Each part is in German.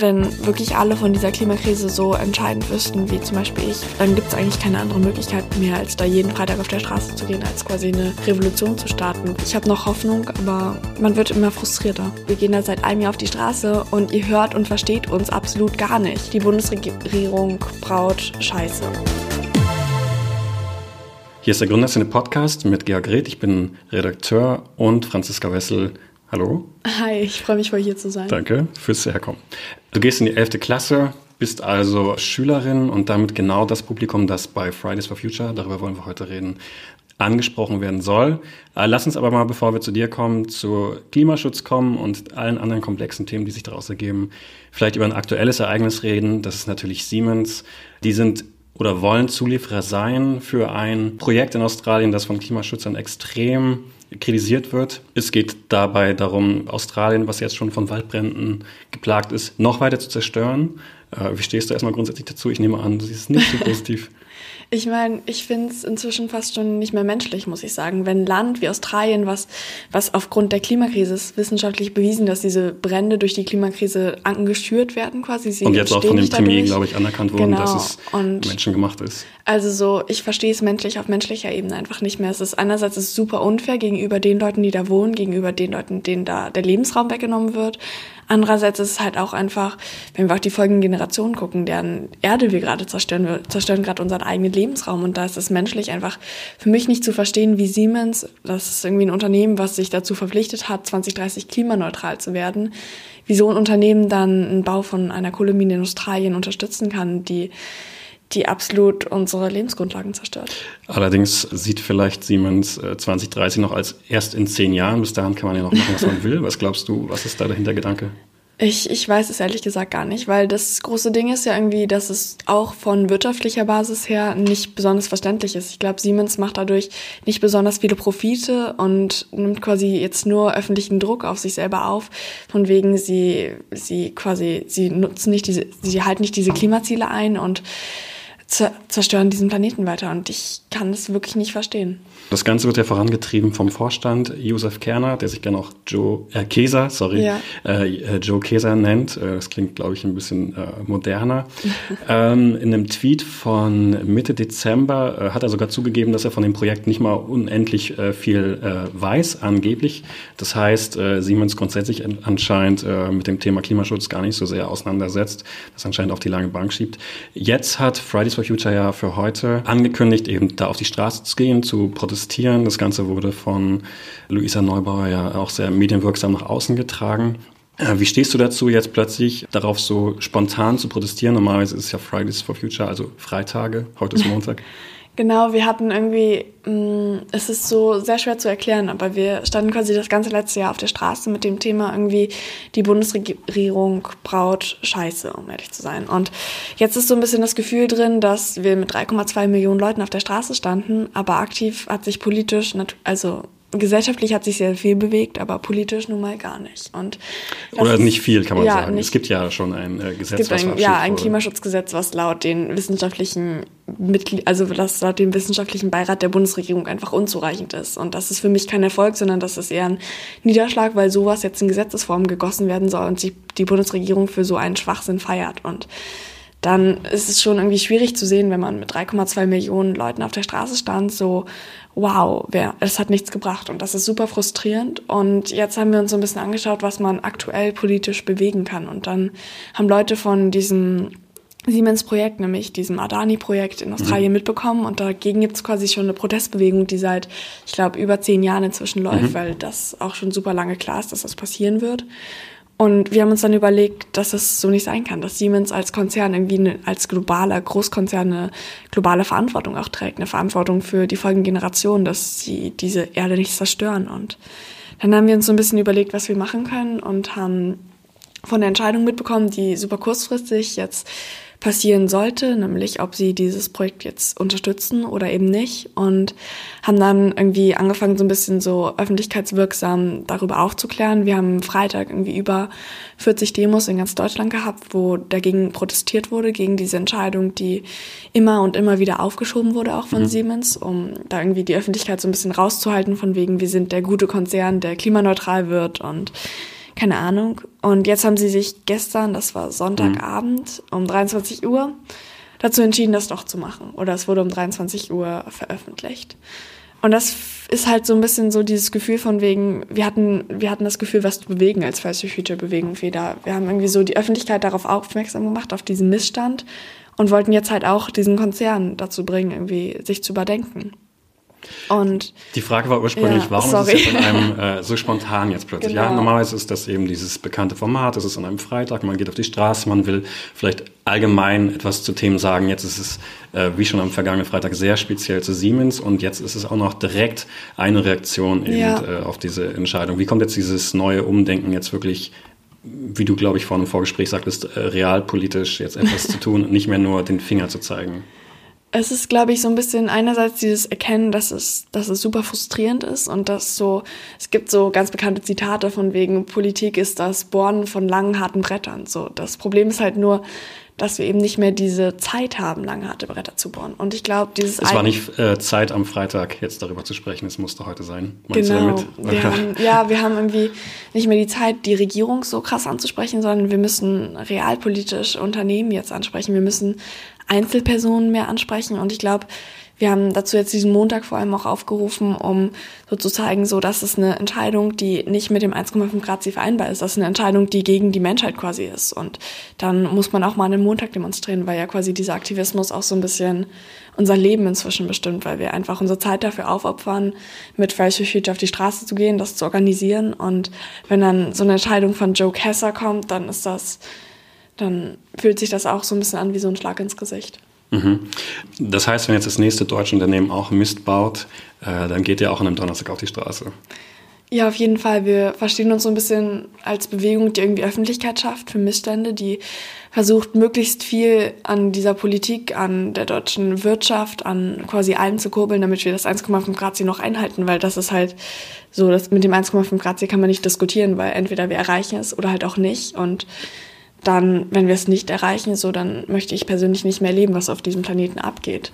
wenn wirklich alle von dieser Klimakrise so entscheidend wüssten, wie zum Beispiel ich, dann gibt es eigentlich keine andere Möglichkeit mehr, als da jeden Freitag auf der Straße zu gehen, als quasi eine Revolution zu starten. Ich habe noch Hoffnung, aber man wird immer frustrierter. Wir gehen da seit einem Jahr auf die Straße und ihr hört und versteht uns absolut gar nicht. Die Bundesregierung braut Scheiße. Hier ist der Gründerszene Podcast mit Georg Reth. Ich bin Redakteur und Franziska Wessel. Hallo. Hi, ich freue mich, voll hier zu sein. Danke fürs Herkommen. Du gehst in die 11. Klasse, bist also Schülerin und damit genau das Publikum, das bei Fridays for Future, darüber wollen wir heute reden, angesprochen werden soll. Äh, lass uns aber mal, bevor wir zu dir kommen, zu Klimaschutz kommen und allen anderen komplexen Themen, die sich daraus ergeben, vielleicht über ein aktuelles Ereignis reden. Das ist natürlich Siemens. Die sind oder wollen Zulieferer sein für ein Projekt in Australien, das von Klimaschützern extrem kritisiert wird. Es geht dabei darum, Australien, was jetzt schon von Waldbränden geplagt ist, noch weiter zu zerstören. Äh, wie stehst du erstmal grundsätzlich dazu? Ich nehme an, du siehst es nicht so positiv. Ich meine, ich finde es inzwischen fast schon nicht mehr menschlich, muss ich sagen. Wenn ein Land wie Australien, was, was aufgrund der Klimakrise ist wissenschaftlich bewiesen, dass diese Brände durch die Klimakrise angestürt werden quasi. Sie und jetzt auch von dem Premier, glaube ich, anerkannt wurden, genau. dass es und menschengemacht ist. Also so, ich verstehe es menschlich auf menschlicher Ebene einfach nicht mehr. Es ist einerseits ist super unfair gegenüber den Leuten, die da wohnen, gegenüber den Leuten, denen da der Lebensraum weggenommen wird. Andererseits ist es halt auch einfach, wenn wir auch die folgenden Generationen gucken, deren Erde wir gerade zerstören, wir zerstören gerade unseren eigenen Lebensraum. Und da ist es menschlich einfach für mich nicht zu verstehen, wie Siemens, das ist irgendwie ein Unternehmen, was sich dazu verpflichtet hat, 2030 klimaneutral zu werden, wie so ein Unternehmen dann einen Bau von einer Kohlemine in Australien unterstützen kann, die die absolut unsere Lebensgrundlagen zerstört. Allerdings sieht vielleicht Siemens 2030 äh, noch als erst in zehn Jahren. Bis dahin kann man ja noch machen, was man will. Was glaubst du, was ist da der Hintergedanke? Ich, ich weiß es ehrlich gesagt gar nicht, weil das große Ding ist ja irgendwie, dass es auch von wirtschaftlicher Basis her nicht besonders verständlich ist. Ich glaube, Siemens macht dadurch nicht besonders viele Profite und nimmt quasi jetzt nur öffentlichen Druck auf sich selber auf, von wegen sie, sie quasi, sie nutzen nicht diese, sie halten nicht diese Klimaziele ein und zerstören diesen Planeten weiter. Und ich kann es wirklich nicht verstehen. Das Ganze wird ja vorangetrieben vom Vorstand Josef Kerner, der sich gerne auch Joe äh, Keser, sorry, ja. äh, äh Joe Keser nennt. Äh, das klingt, glaube ich, ein bisschen äh, moderner. ähm, in einem Tweet von Mitte Dezember äh, hat er sogar zugegeben, dass er von dem Projekt nicht mal unendlich äh, viel äh, weiß, angeblich. Das heißt, Siemens grundsätzlich anscheinend äh, mit dem Thema Klimaschutz gar nicht so sehr auseinandersetzt, das anscheinend auf die lange Bank schiebt. Jetzt hat Fridays for Future ja für heute angekündigt, eben da auf die Straße zu gehen, zu protestieren protestieren. Das Ganze wurde von Luisa Neubauer ja auch sehr medienwirksam nach außen getragen. Äh, wie stehst du dazu, jetzt plötzlich darauf so spontan zu protestieren? Normalerweise ist es ja Fridays for Future, also Freitage. Heute ist Montag. Genau, wir hatten irgendwie, mh, mm, es ist so sehr schwer zu erklären, aber wir standen quasi das ganze letzte Jahr auf der Straße mit dem Thema irgendwie, die Bundesregierung braut Scheiße, um ehrlich zu sein. Und jetzt ist so ein bisschen das Gefühl drin, dass wir mit 3,2 Millionen Leuten auf der Straße standen, aber aktiv hat sich politisch, also gesellschaftlich hat sich sehr viel bewegt, aber politisch nun mal gar nicht. Und Oder ist, nicht viel, kann man ja, sagen. Nicht, es gibt ja schon ein äh, Gesetz, es gibt ein, Ja, ein Klimaschutzgesetz, was laut den wissenschaftlichen Mitglied, also das laut dem wissenschaftlichen Beirat der Bundesregierung einfach unzureichend ist. Und das ist für mich kein Erfolg, sondern das ist eher ein Niederschlag, weil sowas jetzt in Gesetzesform gegossen werden soll und sich die Bundesregierung für so einen Schwachsinn feiert. Und dann ist es schon irgendwie schwierig zu sehen, wenn man mit 3,2 Millionen Leuten auf der Straße stand, so, wow, wer, es hat nichts gebracht und das ist super frustrierend. Und jetzt haben wir uns so ein bisschen angeschaut, was man aktuell politisch bewegen kann. Und dann haben Leute von diesem Siemens-Projekt, nämlich diesem Adani-Projekt in Australien mhm. mitbekommen. Und dagegen gibt es quasi schon eine Protestbewegung, die seit, ich glaube, über zehn Jahren inzwischen läuft, mhm. weil das auch schon super lange klar ist, dass das passieren wird. Und wir haben uns dann überlegt, dass es so nicht sein kann, dass Siemens als Konzern irgendwie eine, als globaler Großkonzern eine globale Verantwortung auch trägt, eine Verantwortung für die folgenden Generationen, dass sie diese Erde nicht zerstören. Und dann haben wir uns so ein bisschen überlegt, was wir machen können und haben von der Entscheidung mitbekommen, die super kurzfristig jetzt passieren sollte, nämlich ob sie dieses Projekt jetzt unterstützen oder eben nicht. Und haben dann irgendwie angefangen, so ein bisschen so öffentlichkeitswirksam darüber aufzuklären. Wir haben Freitag irgendwie über 40 Demos in ganz Deutschland gehabt, wo dagegen protestiert wurde, gegen diese Entscheidung, die immer und immer wieder aufgeschoben wurde, auch von mhm. Siemens, um da irgendwie die Öffentlichkeit so ein bisschen rauszuhalten, von wegen, wir sind der gute Konzern, der klimaneutral wird und keine Ahnung. Und jetzt haben sie sich gestern, das war Sonntagabend mhm. um 23 Uhr, dazu entschieden, das doch zu machen. Oder es wurde um 23 Uhr veröffentlicht. Und das ist halt so ein bisschen so dieses Gefühl von wegen, wir hatten, wir hatten das Gefühl, was zu bewegen als for Future Bewegung wieder. Wir haben irgendwie so die Öffentlichkeit darauf aufmerksam gemacht, auf diesen Missstand und wollten jetzt halt auch diesen Konzern dazu bringen, irgendwie sich zu überdenken. Und die Frage war ursprünglich, ja, warum sorry. ist es jetzt einem äh, so spontan jetzt plötzlich? Genau. Ja, normalerweise ist das eben dieses bekannte Format, es ist an einem Freitag, man geht auf die Straße, man will vielleicht allgemein etwas zu Themen sagen. Jetzt ist es, äh, wie schon am vergangenen Freitag, sehr speziell zu Siemens und jetzt ist es auch noch direkt eine Reaktion eben ja. äh, auf diese Entscheidung. Wie kommt jetzt dieses neue Umdenken jetzt wirklich wie du, glaube ich, vor einem Vorgespräch sagtest, äh, realpolitisch jetzt etwas zu tun und nicht mehr nur den Finger zu zeigen es ist, glaube ich, so ein bisschen einerseits dieses Erkennen, dass es, dass es super frustrierend ist und dass so, es gibt so ganz bekannte Zitate von wegen, Politik ist das Bohren von langen, harten Brettern. So, das Problem ist halt nur, dass wir eben nicht mehr diese Zeit haben, lange harte Bretter zu bohren. Und ich glaube, dieses. Es war nicht äh, Zeit am Freitag, jetzt darüber zu sprechen. Es musste heute sein. Meinst genau. Wir haben, ja, wir haben irgendwie nicht mehr die Zeit, die Regierung so krass anzusprechen, sondern wir müssen realpolitisch Unternehmen jetzt ansprechen. Wir müssen Einzelpersonen mehr ansprechen. Und ich glaube, wir haben dazu jetzt diesen Montag vor allem auch aufgerufen, um so zu zeigen, so dass es eine Entscheidung, die nicht mit dem 1,5 Grad Ziel vereinbar ist. Das ist eine Entscheidung, die gegen die Menschheit quasi ist. Und dann muss man auch mal einen Montag demonstrieren, weil ja quasi dieser Aktivismus auch so ein bisschen unser Leben inzwischen bestimmt, weil wir einfach unsere Zeit dafür aufopfern, mit Fridays for Future auf die Straße zu gehen, das zu organisieren. Und wenn dann so eine Entscheidung von Joe Kesser kommt, dann ist das dann fühlt sich das auch so ein bisschen an wie so ein Schlag ins Gesicht. Mhm. Das heißt, wenn jetzt das nächste deutsche Unternehmen auch Mist baut, äh, dann geht ihr auch an einem Donnerstag auf die Straße. Ja, auf jeden Fall. Wir verstehen uns so ein bisschen als Bewegung, die irgendwie Öffentlichkeit schafft für Missstände, die versucht, möglichst viel an dieser Politik, an der deutschen Wirtschaft, an quasi allem zu kurbeln, damit wir das 1,5 Grad Ziel noch einhalten, weil das ist halt so, dass mit dem 1,5 Grad Ziel kann man nicht diskutieren, weil entweder wir erreichen es oder halt auch nicht. Und dann, wenn wir es nicht erreichen, so, dann möchte ich persönlich nicht mehr leben, was auf diesem Planeten abgeht.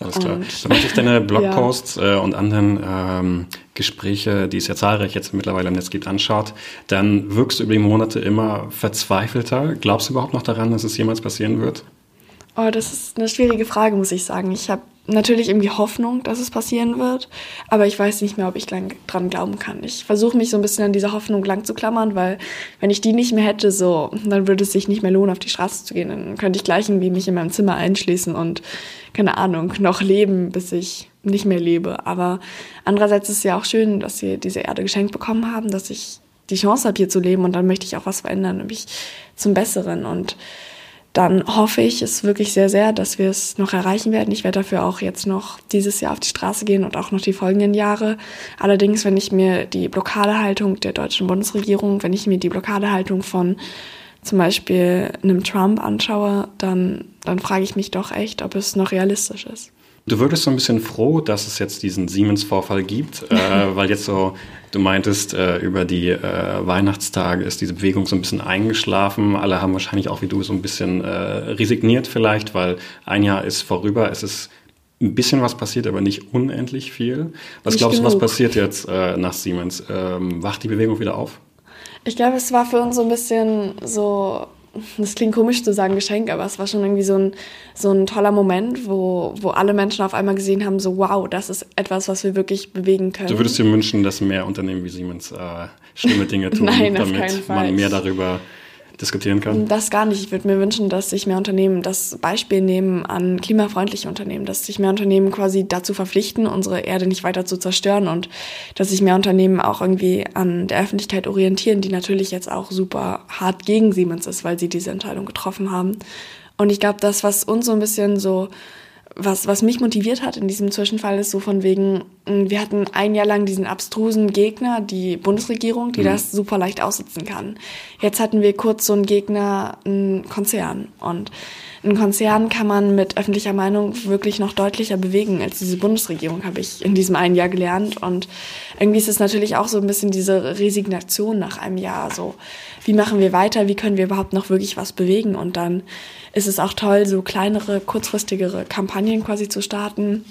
Alles klar. Und, dann möchte ich deine Blogposts ja. äh, und anderen ähm, Gespräche, die es ja zahlreich jetzt mittlerweile im Netz gibt, anschaut, dann wirkst du über die Monate immer verzweifelter. Glaubst du überhaupt noch daran, dass es jemals passieren wird? Oh, das ist eine schwierige Frage, muss ich sagen. Ich habe natürlich irgendwie Hoffnung, dass es passieren wird, aber ich weiß nicht mehr, ob ich lang dran glauben kann. Ich versuche mich so ein bisschen an dieser Hoffnung lang zu klammern, weil wenn ich die nicht mehr hätte, so, dann würde es sich nicht mehr lohnen, auf die Straße zu gehen. Dann könnte ich gleich irgendwie mich in meinem Zimmer einschließen und, keine Ahnung, noch leben, bis ich nicht mehr lebe. Aber andererseits ist es ja auch schön, dass wir diese Erde geschenkt bekommen haben, dass ich die Chance habe, hier zu leben und dann möchte ich auch was verändern, nämlich zum Besseren und dann hoffe ich es wirklich sehr, sehr, dass wir es noch erreichen werden. Ich werde dafür auch jetzt noch dieses Jahr auf die Straße gehen und auch noch die folgenden Jahre. Allerdings, wenn ich mir die Blockadehaltung der deutschen Bundesregierung, wenn ich mir die Blockadehaltung von zum Beispiel einem Trump anschaue, dann, dann frage ich mich doch echt, ob es noch realistisch ist. Du wirkst so ein bisschen froh, dass es jetzt diesen Siemens-Vorfall gibt, äh, weil jetzt so, du meintest, äh, über die äh, Weihnachtstage ist diese Bewegung so ein bisschen eingeschlafen. Alle haben wahrscheinlich auch wie du so ein bisschen äh, resigniert vielleicht, weil ein Jahr ist vorüber, es ist ein bisschen was passiert, aber nicht unendlich viel. Was nicht glaubst du, was passiert jetzt äh, nach Siemens? Ähm, wacht die Bewegung wieder auf? Ich glaube, es war für uns so ein bisschen so das klingt komisch zu sagen Geschenk, aber es war schon irgendwie so ein, so ein toller Moment, wo, wo alle Menschen auf einmal gesehen haben, so wow, das ist etwas, was wir wirklich bewegen können. Du würdest dir wünschen, dass mehr Unternehmen wie Siemens äh, schlimme Dinge tun, Nein, damit man mehr darüber diskutieren kann? Das gar nicht. Ich würde mir wünschen, dass sich mehr Unternehmen das Beispiel nehmen an klimafreundliche Unternehmen, dass sich mehr Unternehmen quasi dazu verpflichten, unsere Erde nicht weiter zu zerstören und dass sich mehr Unternehmen auch irgendwie an der Öffentlichkeit orientieren, die natürlich jetzt auch super hart gegen Siemens ist, weil sie diese Entscheidung getroffen haben. Und ich glaube, das, was uns so ein bisschen so was, was mich motiviert hat in diesem Zwischenfall ist so von wegen, mm, wir hatten ein Jahr lang diesen abstrusen Gegner, die Bundesregierung, die mhm. das super leicht aussitzen kann. Jetzt hatten wir kurz so einen Gegner, einen Konzern. Und einen Konzern kann man mit öffentlicher Meinung wirklich noch deutlicher bewegen als diese Bundesregierung, habe ich in diesem einen Jahr gelernt. Und irgendwie ist es natürlich auch so ein bisschen diese Resignation nach einem Jahr. So, wie machen wir weiter? Wie können wir überhaupt noch wirklich was bewegen? Und dann ist es auch toll, so kleinere, kurzfristigere Kampagnen quasi zu starten.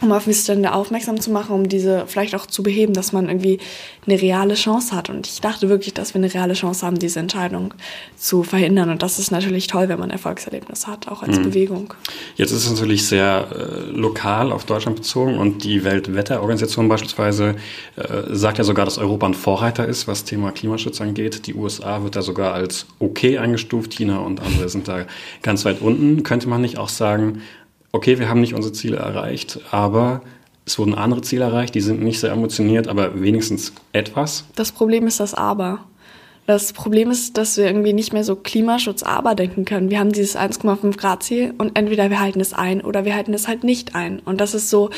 Um auf Missstände aufmerksam zu machen, um diese vielleicht auch zu beheben, dass man irgendwie eine reale Chance hat. Und ich dachte wirklich, dass wir eine reale Chance haben, diese Entscheidung zu verhindern. Und das ist natürlich toll, wenn man Erfolgserlebnis hat, auch als mhm. Bewegung. Jetzt ist es natürlich sehr äh, lokal auf Deutschland bezogen und die Weltwetterorganisation beispielsweise äh, sagt ja sogar, dass Europa ein Vorreiter ist, was Thema Klimaschutz angeht. Die USA wird da sogar als okay eingestuft, China und andere sind da ganz weit unten. Könnte man nicht auch sagen, okay, wir haben nicht unsere Ziele erreicht, aber es wurden andere Ziele erreicht, die sind nicht sehr emotioniert, aber wenigstens etwas. Das Problem ist das Aber. Das Problem ist, dass wir irgendwie nicht mehr so Klimaschutz aber denken können. Wir haben dieses 1,5 Grad Ziel und entweder wir halten es ein oder wir halten es halt nicht ein. Und das ist so,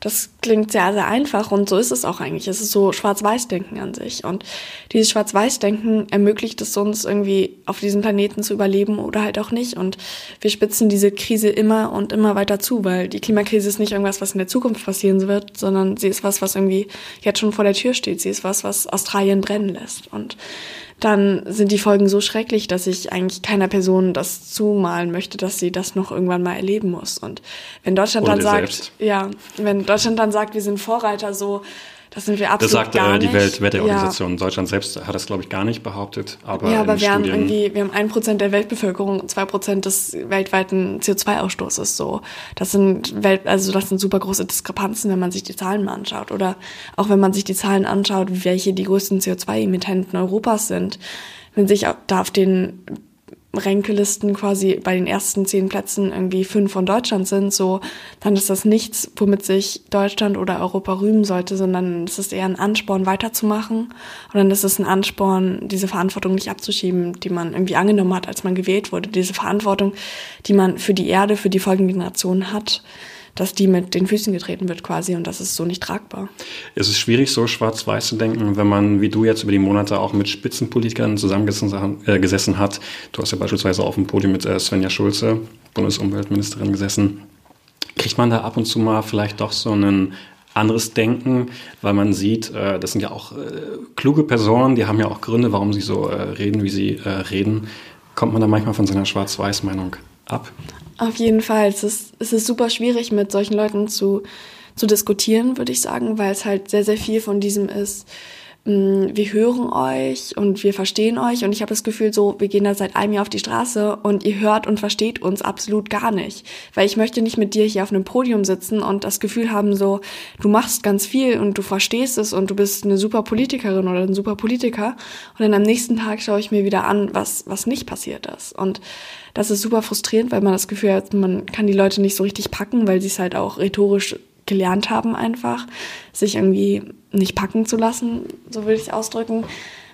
das klingt sehr, sehr einfach und so ist es auch eigentlich. Es ist so Schwarz-Weiß-Denken an sich. Und dieses Schwarz-Weiß-Denken ermöglicht es uns irgendwie auf diesem Planeten zu überleben oder halt auch nicht. Und wir spitzen diese Krise immer und immer weiter zu, weil die Klimakrise ist nicht irgendwas, was in der Zukunft passieren wird, sondern sie ist was, was irgendwie jetzt schon vor der Tür steht. Sie ist was, was Australien brennen lässt. Und dann sind die Folgen so schrecklich, dass ich eigentlich keiner Person das zumalen möchte, dass sie das noch irgendwann mal erleben muss. Und wenn Deutschland Oder dann sagt, selbst. ja, wenn Deutschland dann sagt, wir sind Vorreiter, so das sind wir absolut Das sagt äh, die Weltwetterorganisation. Ja. Deutschland selbst hat das, glaube ich, gar nicht behauptet. Aber ja, aber wir haben irgendwie, wir haben ein Prozent der Weltbevölkerung und zwei Prozent des weltweiten CO2-Ausstoßes. So, das sind Welt, also das sind super große Diskrepanzen, wenn man sich die Zahlen mal anschaut. Oder auch wenn man sich die Zahlen anschaut, welche die größten CO2-Emittenten Europas sind. Wenn sich da auf den Ränkelisten quasi bei den ersten zehn Plätzen irgendwie fünf von Deutschland sind, so, dann ist das nichts, womit sich Deutschland oder Europa rühmen sollte, sondern es ist eher ein Ansporn, weiterzumachen. Und dann ist es ein Ansporn, diese Verantwortung nicht abzuschieben, die man irgendwie angenommen hat, als man gewählt wurde. Diese Verantwortung, die man für die Erde, für die folgenden Generationen hat dass die mit den Füßen getreten wird quasi und das ist so nicht tragbar. Es ist schwierig, so schwarz-weiß zu denken, wenn man, wie du jetzt über die Monate auch mit Spitzenpolitikern zusammengesessen äh, hat. Du hast ja beispielsweise auf dem Podium mit äh, Svenja Schulze, Bundesumweltministerin, gesessen. Kriegt man da ab und zu mal vielleicht doch so einen anderes Denken, weil man sieht, äh, das sind ja auch äh, kluge Personen, die haben ja auch Gründe, warum sie so reden, wie sie reden. Kommt man da manchmal von seiner Schwarz-Weiß-Meinung ab? Auf jeden Fall. Es ist, es ist super schwierig, mit solchen Leuten zu, zu diskutieren, würde ich sagen, weil es halt sehr, sehr viel von diesem ist. Mm, wir hören euch und wir verstehen euch und ich habe das Gefühl so, wir gehen da seit einem Jahr auf die Straße und ihr hört und versteht uns absolut gar nicht. Weil ich möchte nicht mit dir hier auf einem Podium sitzen und das Gefühl haben so, du machst ganz viel und du verstehst es und du bist eine super Politikerin oder ein super Politiker und dann am nächsten Tag schaue ich mir wieder an, was, was nicht passiert ist. Und das ist super frustrierend, weil man das Gefühl hat, man kann die Leute nicht so richtig packen, weil sie es halt auch rhetorisch gelernt haben einfach, sich irgendwie nicht packen zu lassen, so würde ich es ausdrücken.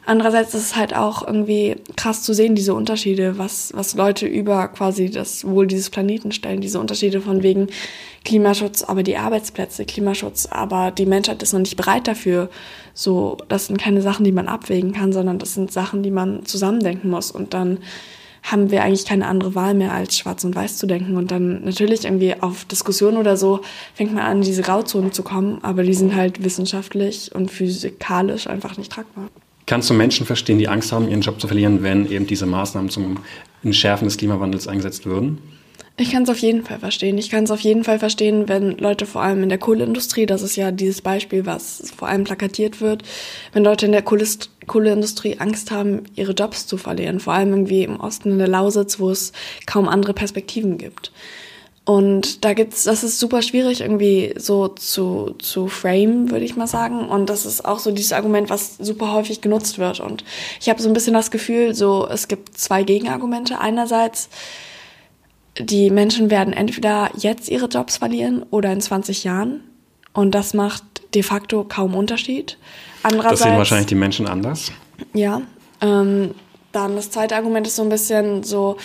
Andererseits ist es halt auch irgendwie krass zu sehen, diese Unterschiede, was, was Leute über quasi das Wohl dieses Planeten stellen. Diese Unterschiede von wegen Klimaschutz, aber die Arbeitsplätze, Klimaschutz, aber die Menschheit ist noch nicht bereit dafür. So, das sind keine Sachen, die man abwägen kann, sondern das sind Sachen, die man zusammendenken muss. Und dann haben wir eigentlich keine andere Wahl mehr, als schwarz und weiß zu denken. Und dann natürlich irgendwie auf Diskussionen oder so fängt man an, diese Grauzonen zu kommen, aber die sind halt wissenschaftlich und physikalisch einfach nicht tragbar. Kannst du Menschen verstehen, die Angst haben, ihren Job zu verlieren, wenn eben diese Maßnahmen zum Entschärfen des Klimawandels eingesetzt würden? Ich kann es auf jeden Fall verstehen. Ich kann es auf jeden Fall verstehen, wenn Leute vor allem in der Kohleindustrie, das ist ja dieses Beispiel, was vor allem plakatiert wird, wenn Leute in der Kohleindustrie Angst haben, ihre Jobs zu verlieren, vor allem irgendwie im Osten in der Lausitz, wo es kaum andere Perspektiven gibt. Und da gibt's, das ist super schwierig irgendwie so zu, zu frame, würde ich mal sagen. Und das ist auch so dieses Argument, was super häufig genutzt wird. Und ich habe so ein bisschen das Gefühl, so es gibt zwei Gegenargumente. Einerseits die Menschen werden entweder jetzt ihre Jobs verlieren oder in 20 Jahren. Und das macht de facto kaum Unterschied. Andererseits, das sehen wahrscheinlich die Menschen anders. Ja. Ähm, dann das zweite Argument ist so ein bisschen so,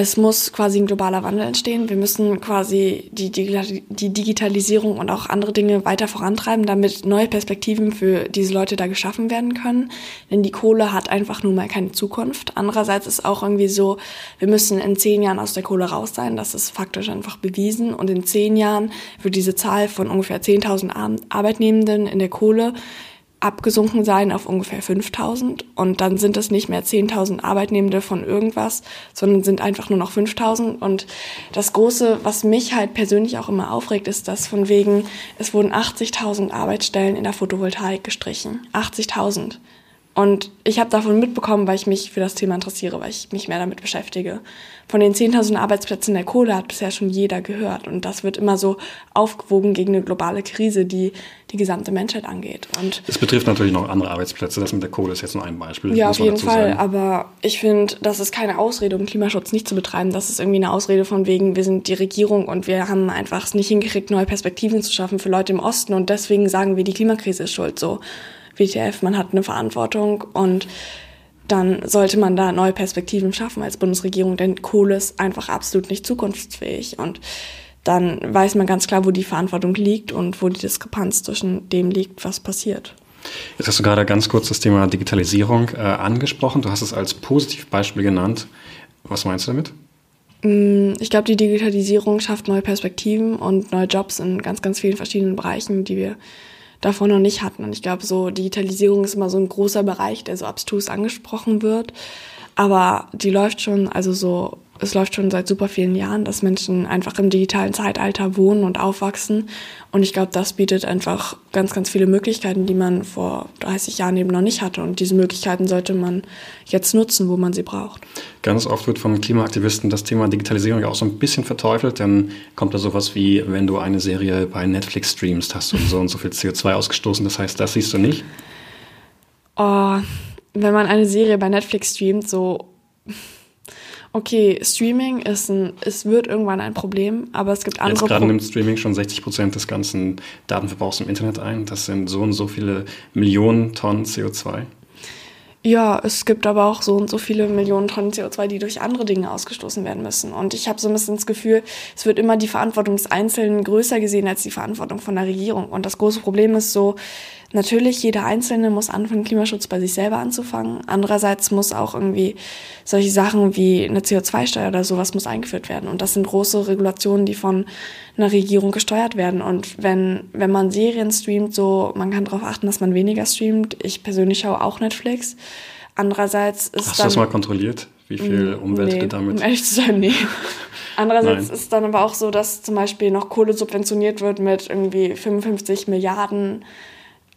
es muss quasi ein globaler Wandel entstehen. Wir müssen quasi die, die Digitalisierung und auch andere Dinge weiter vorantreiben, damit neue Perspektiven für diese Leute da geschaffen werden können. Denn die Kohle hat einfach nun mal keine Zukunft. Andererseits ist auch irgendwie so, wir müssen in zehn Jahren aus der Kohle raus sein. Das ist faktisch einfach bewiesen. Und in zehn Jahren wird diese Zahl von ungefähr 10.000 Arbeitnehmenden in der Kohle abgesunken sein auf ungefähr 5000 und dann sind es nicht mehr 10.000 Arbeitnehmende von irgendwas, sondern sind einfach nur noch 5000 und das große, was mich halt persönlich auch immer aufregt, ist, dass von wegen es wurden 80.000 Arbeitsstellen in der Photovoltaik gestrichen. 80.000. Und ich habe davon mitbekommen, weil ich mich für das Thema interessiere, weil ich mich mehr damit beschäftige. Von den 10.000 Arbeitsplätzen der Kohle hat bisher schon jeder gehört. Und das wird immer so aufgewogen gegen eine globale Krise, die die gesamte Menschheit angeht. Und es betrifft natürlich noch andere Arbeitsplätze. Das mit der Kohle ist jetzt nur ein Beispiel. Ja, auf jeden Fall. Sagen. Aber ich finde, das ist keine Ausrede, um Klimaschutz nicht zu betreiben. Das ist irgendwie eine Ausrede von wegen, wir sind die Regierung und wir haben einfach es nicht hingekriegt, neue Perspektiven zu schaffen für Leute im Osten. Und deswegen sagen wir, die Klimakrise ist schuld. So. WTF, man hat eine Verantwortung und dann sollte man da neue Perspektiven schaffen als Bundesregierung, denn Kohle ist einfach absolut nicht zukunftsfähig und dann weiß man ganz klar, wo die Verantwortung liegt und wo die Diskrepanz zwischen dem liegt, was passiert. Jetzt hast du gerade ganz kurz das Thema Digitalisierung äh, angesprochen. Du hast es als Positivbeispiel genannt. Was meinst du damit? Mm, ich glaube, die Digitalisierung schafft neue Perspektiven und neue Jobs in ganz, ganz vielen verschiedenen Bereichen, die wir davor noch nicht hatten. Und ich glaube, so Digitalisierung ist immer so ein großer Bereich, der so abstrus angesprochen wird. Aber die läuft schon, also so es läuft schon seit super vielen Jahren, dass Menschen einfach im digitalen Zeitalter wohnen und aufwachsen. Und ich glaube, das bietet einfach ganz, ganz viele Möglichkeiten, die man vor 30 Jahren eben noch nicht hatte. Und diese Möglichkeiten sollte man jetzt nutzen, wo man sie braucht. Ganz oft wird von Klimaaktivisten das Thema Digitalisierung auch so ein bisschen verteufelt. Dann kommt da sowas wie, wenn du eine Serie bei Netflix streamst, hast du so und so viel CO2 ausgestoßen. Das heißt, das siehst du nicht? Oh, wenn man eine Serie bei Netflix streamt, so okay, Streaming ist ein, es wird irgendwann ein Problem, aber es gibt andere. Jetzt gerade nimmt Streaming schon 60 Prozent des ganzen Datenverbrauchs im Internet ein. Das sind so und so viele Millionen Tonnen CO2. Ja, es gibt aber auch so und so viele Millionen Tonnen CO2, die durch andere Dinge ausgestoßen werden müssen. Und ich habe so ein bisschen das Gefühl, es wird immer die Verantwortung des Einzelnen größer gesehen als die Verantwortung von der Regierung. Und das große Problem ist so, Natürlich, jeder Einzelne muss anfangen, Klimaschutz bei sich selber anzufangen. Andererseits muss auch irgendwie solche Sachen wie eine CO2-Steuer oder sowas muss eingeführt werden. Und das sind große Regulationen, die von einer Regierung gesteuert werden. Und wenn, wenn man Serien streamt, so, man kann darauf achten, dass man weniger streamt. Ich persönlich schaue auch Netflix. Andererseits ist Hast du das mal kontrolliert? Wie viel Umwelt nee, damit? Um ehrlich zu sein, nee. Andererseits Nein. ist dann aber auch so, dass zum Beispiel noch Kohle subventioniert wird mit irgendwie 55 Milliarden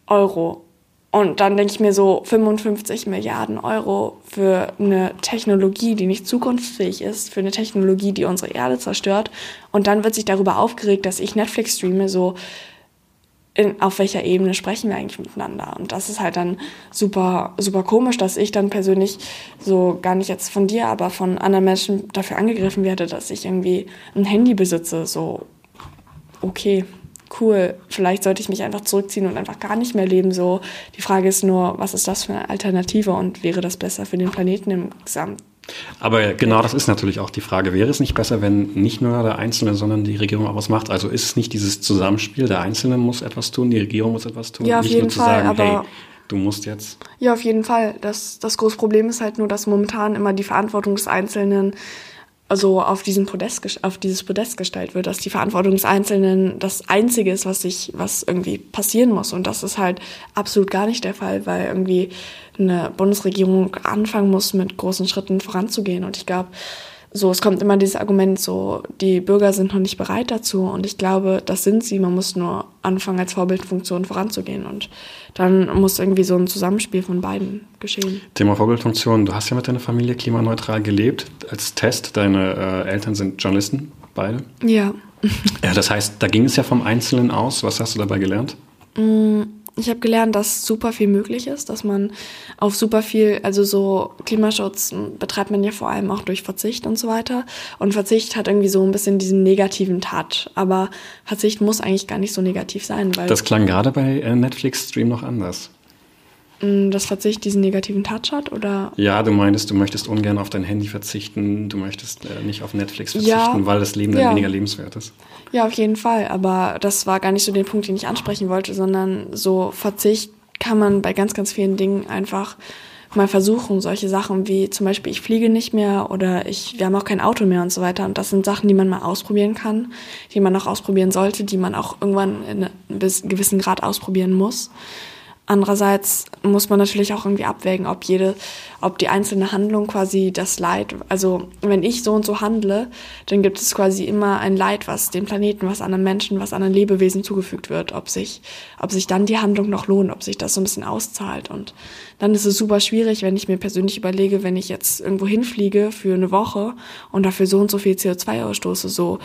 Euro. Und dann denke ich mir so, 55 Milliarden Euro für eine Technologie, die nicht zukunftsfähig ist, für eine Technologie, die unsere Erde zerstört. Und dann wird sich darüber aufgeregt, dass ich Netflix streame, so in, auf welcher Ebene sprechen wir eigentlich miteinander? Und das ist halt dann super, super komisch, dass ich dann persönlich so gar nicht jetzt von dir, aber von anderen Menschen dafür angegriffen werde, dass ich irgendwie ein Handy besitze. So, okay cool, vielleicht sollte ich mich einfach zurückziehen und einfach gar nicht mehr leben. So, die Frage ist nur, was ist das für eine Alternative und wäre das besser für den Planeten im Gesamt? Aber genau das ist natürlich auch die Frage. Wäre es nicht besser, wenn nicht nur der Einzelne, sondern die Regierung auch was macht? Also ist es nicht dieses Zusammenspiel, der Einzelne muss etwas tun, die Regierung muss etwas tun? Ja, auf nicht jeden nur zu Fall, sagen, hey, du musst jetzt. Ja, auf jeden Fall. Das, das große Problem ist halt nur, dass momentan immer die Verantwortung des Einzelnen also auf diesen Podest, auf dieses Podest gestellt wird, dass die Verantwortung des Einzelnen das Einzige ist, was sich, was irgendwie passieren muss. Und das ist halt absolut gar nicht der Fall, weil irgendwie eine Bundesregierung anfangen muss, mit großen Schritten voranzugehen. Und ich glaube, so, es kommt immer dieses Argument, so, die Bürger sind noch nicht bereit dazu. Und ich glaube, das sind sie. Man muss nur anfangen, als Vorbildfunktion voranzugehen. Und dann muss irgendwie so ein Zusammenspiel von beiden geschehen. Thema Vorbildfunktion. Du hast ja mit deiner Familie klimaneutral gelebt. Als Test, deine äh, Eltern sind Journalisten, beide. Ja. ja. Das heißt, da ging es ja vom Einzelnen aus. Was hast du dabei gelernt? Mm ich habe gelernt, dass super viel möglich ist, dass man auf super viel, also so Klimaschutz betreibt man ja vor allem auch durch Verzicht und so weiter. Und Verzicht hat irgendwie so ein bisschen diesen negativen Touch. Aber Verzicht muss eigentlich gar nicht so negativ sein. Weil das klang gerade bei äh, Netflix Stream noch anders. Mm, dass Verzicht diesen negativen Touch hat, oder? Ja, du meintest, du möchtest ungern auf dein Handy verzichten, du möchtest äh, nicht auf Netflix verzichten, ja, weil das Leben dann ja. weniger lebenswert ist. Ja, auf jeden Fall. Aber das war gar nicht so der Punkt, den ich ansprechen wollte, sondern so Verzicht kann man bei ganz, ganz vielen Dingen einfach mal versuchen. Solche Sachen wie zum Beispiel, ich fliege nicht mehr oder ich, wir haben auch kein Auto mehr und so weiter. Und das sind Sachen, die man mal ausprobieren kann, die man auch ausprobieren sollte, die man auch irgendwann in einem gewissen Grad ausprobieren muss. Andererseits muss man natürlich auch irgendwie abwägen, ob jede, ob die einzelne Handlung quasi das Leid, also wenn ich so und so handle, dann gibt es quasi immer ein Leid, was dem Planeten, was anderen Menschen, was anderen Lebewesen zugefügt wird, ob sich, ob sich dann die Handlung noch lohnt, ob sich das so ein bisschen auszahlt. Und dann ist es super schwierig, wenn ich mir persönlich überlege, wenn ich jetzt irgendwo hinfliege für eine Woche und dafür so und so viel CO2 ausstoße, so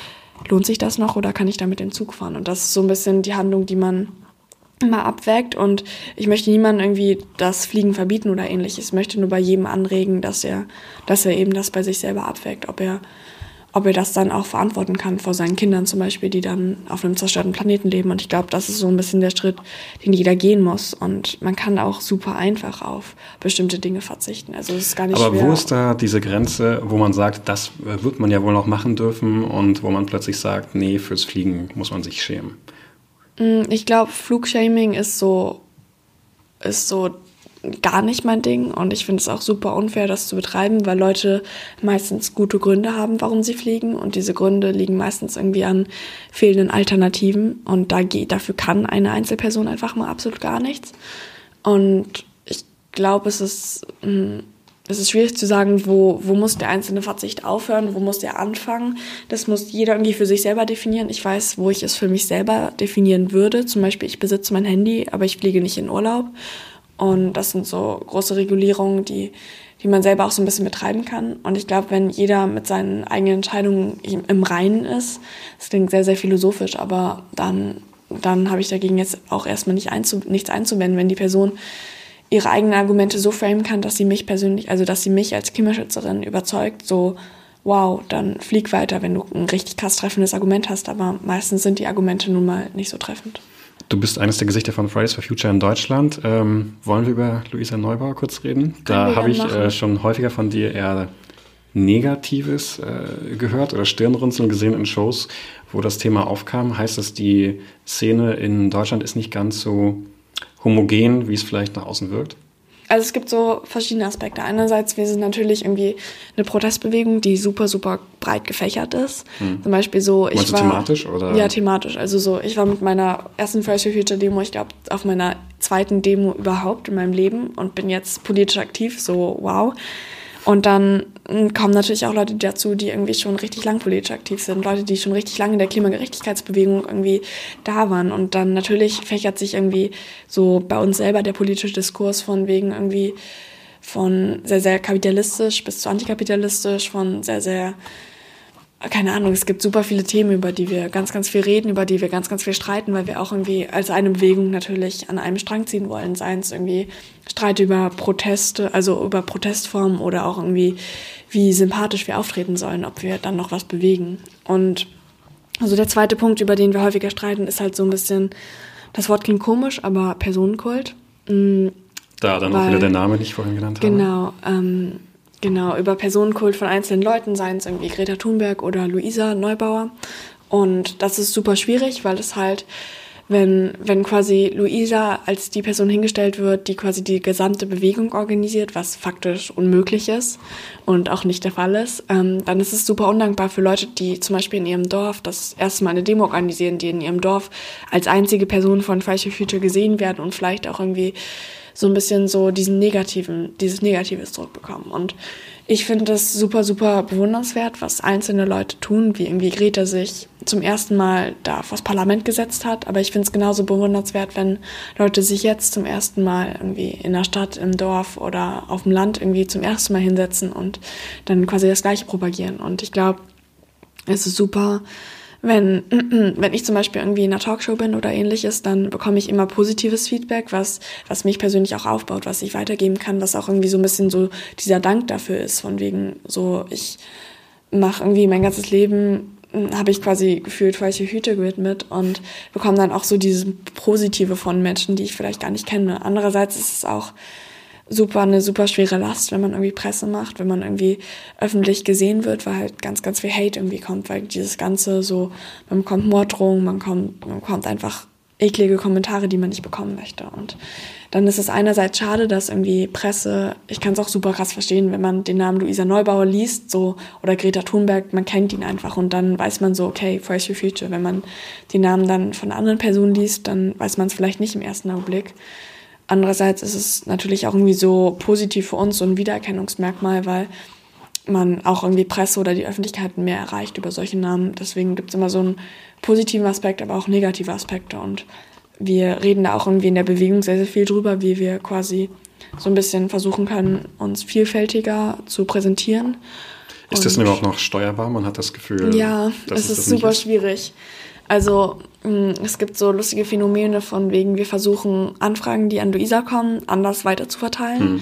lohnt sich das noch oder kann ich da mit dem Zug fahren? Und das ist so ein bisschen die Handlung, die man immer abwägt und ich möchte niemandem irgendwie das Fliegen verbieten oder ähnliches. Ich möchte nur bei jedem anregen, dass er, dass er eben das bei sich selber abwägt, ob er, ob er das dann auch verantworten kann vor seinen Kindern zum Beispiel, die dann auf einem zerstörten Planeten leben. Und ich glaube, das ist so ein bisschen der Schritt, den jeder gehen muss. Und man kann auch super einfach auf bestimmte Dinge verzichten. Also es ist gar nicht Aber schwer. wo ist da diese Grenze, wo man sagt, das wird man ja wohl noch machen dürfen und wo man plötzlich sagt, nee, fürs Fliegen muss man sich schämen? Mm, ich glaube, Flugshaming ist so, ist so gar nicht mein Ding und ich finde es auch super unfair, das zu betreiben, weil Leute meistens gute Gründe haben, warum sie fliegen und diese Gründe liegen meistens irgendwie an fehlenden Alternativen und da dafür kann eine Einzelperson einfach mal absolut gar nichts. Und ich glaube, es ist mm, es ist schwierig zu sagen, wo, wo muss der einzelne Verzicht aufhören, wo muss der anfangen. Das muss jeder irgendwie für sich selber definieren. Ich weiß, wo ich es für mich selber definieren würde. Zum Beispiel, ich besitze mein Handy, aber ich fliege nicht in Urlaub. Und das sind so große Regulierungen, die, die man selber auch so ein bisschen betreiben kann. Und ich glaube, wenn jeder mit seinen eigenen Entscheidungen im Reinen ist, das klingt sehr, sehr philosophisch, aber dann, dann habe ich dagegen jetzt auch erstmal nicht einzu, nichts einzuwenden, wenn die Person ihre eigenen Argumente so framen kann, dass sie mich persönlich, also dass sie mich als Klimaschützerin überzeugt, so wow, dann flieg weiter, wenn du ein richtig krass treffendes Argument hast, aber meistens sind die Argumente nun mal nicht so treffend. Du bist eines der Gesichter von Fridays for Future in Deutschland. Ähm, wollen wir über Luisa Neubauer kurz reden? Können da habe ich äh, schon häufiger von dir eher Negatives äh, gehört oder Stirnrunzeln gesehen in Shows, wo das Thema aufkam. Heißt das, die Szene in Deutschland ist nicht ganz so homogen, wie es vielleicht nach außen wirkt? Also es gibt so verschiedene Aspekte. Einerseits, wir sind natürlich irgendwie eine Protestbewegung, die super, super breit gefächert ist. Hm. Zum Beispiel so, ich Meinst war... thematisch, oder? Ja, thematisch. Also so, ich war mit meiner ersten Fridays for Future Demo, ich glaube, auf meiner zweiten Demo überhaupt in meinem Leben und bin jetzt politisch aktiv, so wow. Und dann kommen natürlich auch Leute dazu, die irgendwie schon richtig lang politisch aktiv sind, Leute, die schon richtig lange in der Klimagerechtigkeitsbewegung irgendwie da waren. Und dann natürlich fächert sich irgendwie so bei uns selber der politische Diskurs von wegen irgendwie von sehr, sehr kapitalistisch bis zu antikapitalistisch, von sehr, sehr keine Ahnung, es gibt super viele Themen, über die wir ganz, ganz viel reden, über die wir ganz, ganz viel streiten, weil wir auch irgendwie als eine Bewegung natürlich an einem Strang ziehen wollen. Seien es irgendwie Streit über Proteste, also über Protestformen oder auch irgendwie, wie sympathisch wir auftreten sollen, ob wir dann noch was bewegen. Und also der zweite Punkt, über den wir häufiger streiten, ist halt so ein bisschen, das Wort klingt komisch, aber Personenkult. Mm, da dann weil, auch wieder der Name, den ich vorhin genannt habe. Genau. Ähm, Genau, über Personenkult von einzelnen Leuten, seien es irgendwie Greta Thunberg oder Luisa Neubauer. Und das ist super schwierig, weil es halt, wenn, wenn quasi Luisa als die Person hingestellt wird, die quasi die gesamte Bewegung organisiert, was faktisch unmöglich ist und auch nicht der Fall ist, ähm, dann ist es super undankbar für Leute, die zum Beispiel in ihrem Dorf das erste Mal eine Demo organisieren, die in ihrem Dorf als einzige Person von Fridays Future gesehen werden und vielleicht auch irgendwie so ein bisschen so diesen negativen, dieses Negatives zurückbekommen. Und ich finde das super, super bewundernswert, was einzelne Leute tun, wie irgendwie Greta sich zum ersten Mal da vors Parlament gesetzt hat. Aber ich finde es genauso bewundernswert, wenn Leute sich jetzt zum ersten Mal irgendwie in der Stadt, im Dorf oder auf dem Land irgendwie zum ersten Mal hinsetzen und dann quasi das Gleiche propagieren. Und ich glaube, es ist super, wenn, wenn ich zum Beispiel irgendwie in einer Talkshow bin oder ähnliches, dann bekomme ich immer positives Feedback, was, was mich persönlich auch aufbaut, was ich weitergeben kann, was auch irgendwie so ein bisschen so dieser Dank dafür ist, von wegen so, ich mache irgendwie mein ganzes Leben hm, habe ich quasi gefühlt welche Hüte gewidmet und bekomme dann auch so dieses Positive von Menschen, die ich vielleicht gar nicht kenne. Andererseits ist es auch super eine super schwere Last, wenn man irgendwie Presse macht, wenn man irgendwie öffentlich gesehen wird, weil halt ganz, ganz viel Hate irgendwie kommt, weil dieses Ganze so, man bekommt Morddrohungen, man kommt, man bekommt einfach eklige Kommentare, die man nicht bekommen möchte. Und dann ist es einerseits schade, dass irgendwie Presse, ich kann es auch super krass verstehen, wenn man den Namen Luisa Neubauer liest, so, oder Greta Thunberg, man kennt ihn einfach und dann weiß man so, okay, Fridays Future. Wenn man die Namen dann von anderen Personen liest, dann weiß man es vielleicht nicht im ersten Augenblick. Andererseits ist es natürlich auch irgendwie so positiv für uns, so ein Wiedererkennungsmerkmal, weil man auch irgendwie Presse oder die Öffentlichkeit mehr erreicht über solche Namen. Deswegen gibt es immer so einen positiven Aspekt, aber auch negative Aspekte. Und wir reden da auch irgendwie in der Bewegung sehr, sehr viel drüber, wie wir quasi so ein bisschen versuchen können, uns vielfältiger zu präsentieren. Ist das denn überhaupt noch steuerbar? Man hat das Gefühl. Ja, es ist super ist. schwierig. Also es gibt so lustige Phänomene von wegen, wir versuchen Anfragen, die an Luisa kommen, anders weiter zu verteilen. Hm.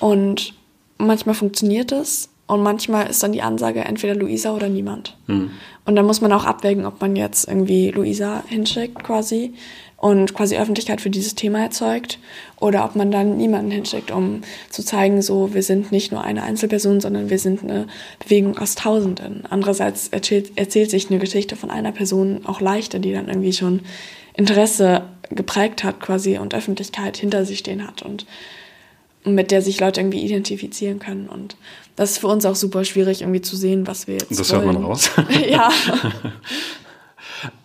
Und manchmal funktioniert es und manchmal ist dann die Ansage entweder Luisa oder niemand. Hm. Und dann muss man auch abwägen, ob man jetzt irgendwie Luisa hinschickt quasi und quasi Öffentlichkeit für dieses Thema erzeugt oder ob man dann niemanden hinschickt, um zu zeigen, so wir sind nicht nur eine Einzelperson, sondern wir sind eine Bewegung aus Tausenden. Andererseits erzählt, erzählt sich eine Geschichte von einer Person auch leichter, die dann irgendwie schon Interesse geprägt hat quasi und Öffentlichkeit hinter sich stehen hat und mit der sich Leute irgendwie identifizieren können. Und das ist für uns auch super schwierig, irgendwie zu sehen, was wir jetzt. Das wollen. hört man raus. ja.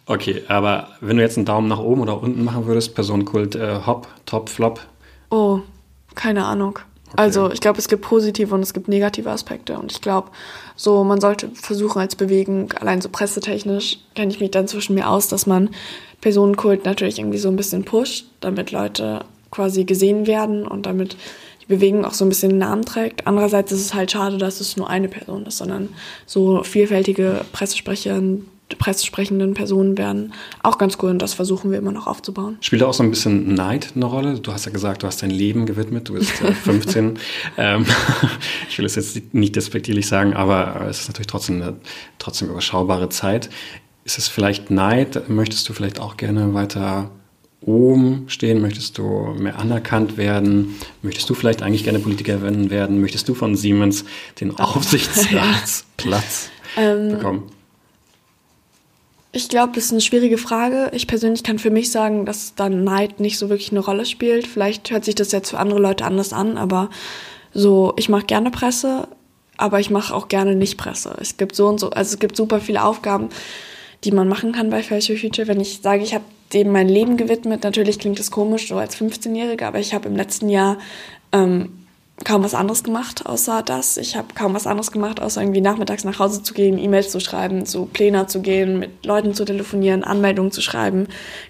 Okay, aber wenn du jetzt einen Daumen nach oben oder unten machen würdest, Personenkult, äh, Hop, Top, Flop? Oh, keine Ahnung. Okay. Also ich glaube, es gibt positive und es gibt negative Aspekte. Und ich glaube, so man sollte versuchen als Bewegung, allein so pressetechnisch, kenne ich mich dann zwischen mir aus, dass man Personenkult natürlich irgendwie so ein bisschen pusht, damit Leute quasi gesehen werden und damit die Bewegung auch so ein bisschen Namen trägt. Andererseits ist es halt schade, dass es nur eine Person ist, sondern so vielfältige pressesprechenden Personen werden auch ganz cool und das versuchen wir immer noch aufzubauen. Spielt da auch so ein bisschen Neid eine Rolle? Du hast ja gesagt, du hast dein Leben gewidmet, du bist äh, 15. ähm, ich will es jetzt nicht despektierlich sagen, aber es ist natürlich trotzdem eine trotzdem überschaubare Zeit. Ist es vielleicht Neid? Möchtest du vielleicht auch gerne weiter oben stehen? Möchtest du mehr anerkannt werden? Möchtest du vielleicht eigentlich gerne Politikerin werden? Möchtest du von Siemens den Aufsichtsratsplatz ja. Ähm, bekommen? Ich glaube, das ist eine schwierige Frage. Ich persönlich kann für mich sagen, dass dann Neid nicht so wirklich eine Rolle spielt. Vielleicht hört sich das jetzt für andere Leute anders an, aber so, ich mache gerne Presse, aber ich mache auch gerne nicht Presse. Es gibt so und so, also es gibt super viele Aufgaben, die man machen kann bei Facial Future. Wenn ich sage, ich habe dem mein Leben gewidmet, natürlich klingt das komisch so als 15-Jährige, aber ich habe im letzten Jahr ähm, kaum was anderes gemacht, außer das. Ich habe kaum was anderes gemacht, außer irgendwie nachmittags nach Hause zu gehen, E-Mails zu schreiben, zu Plänen zu gehen, mit Leuten zu telefonieren, Anmeldungen zu schreiben,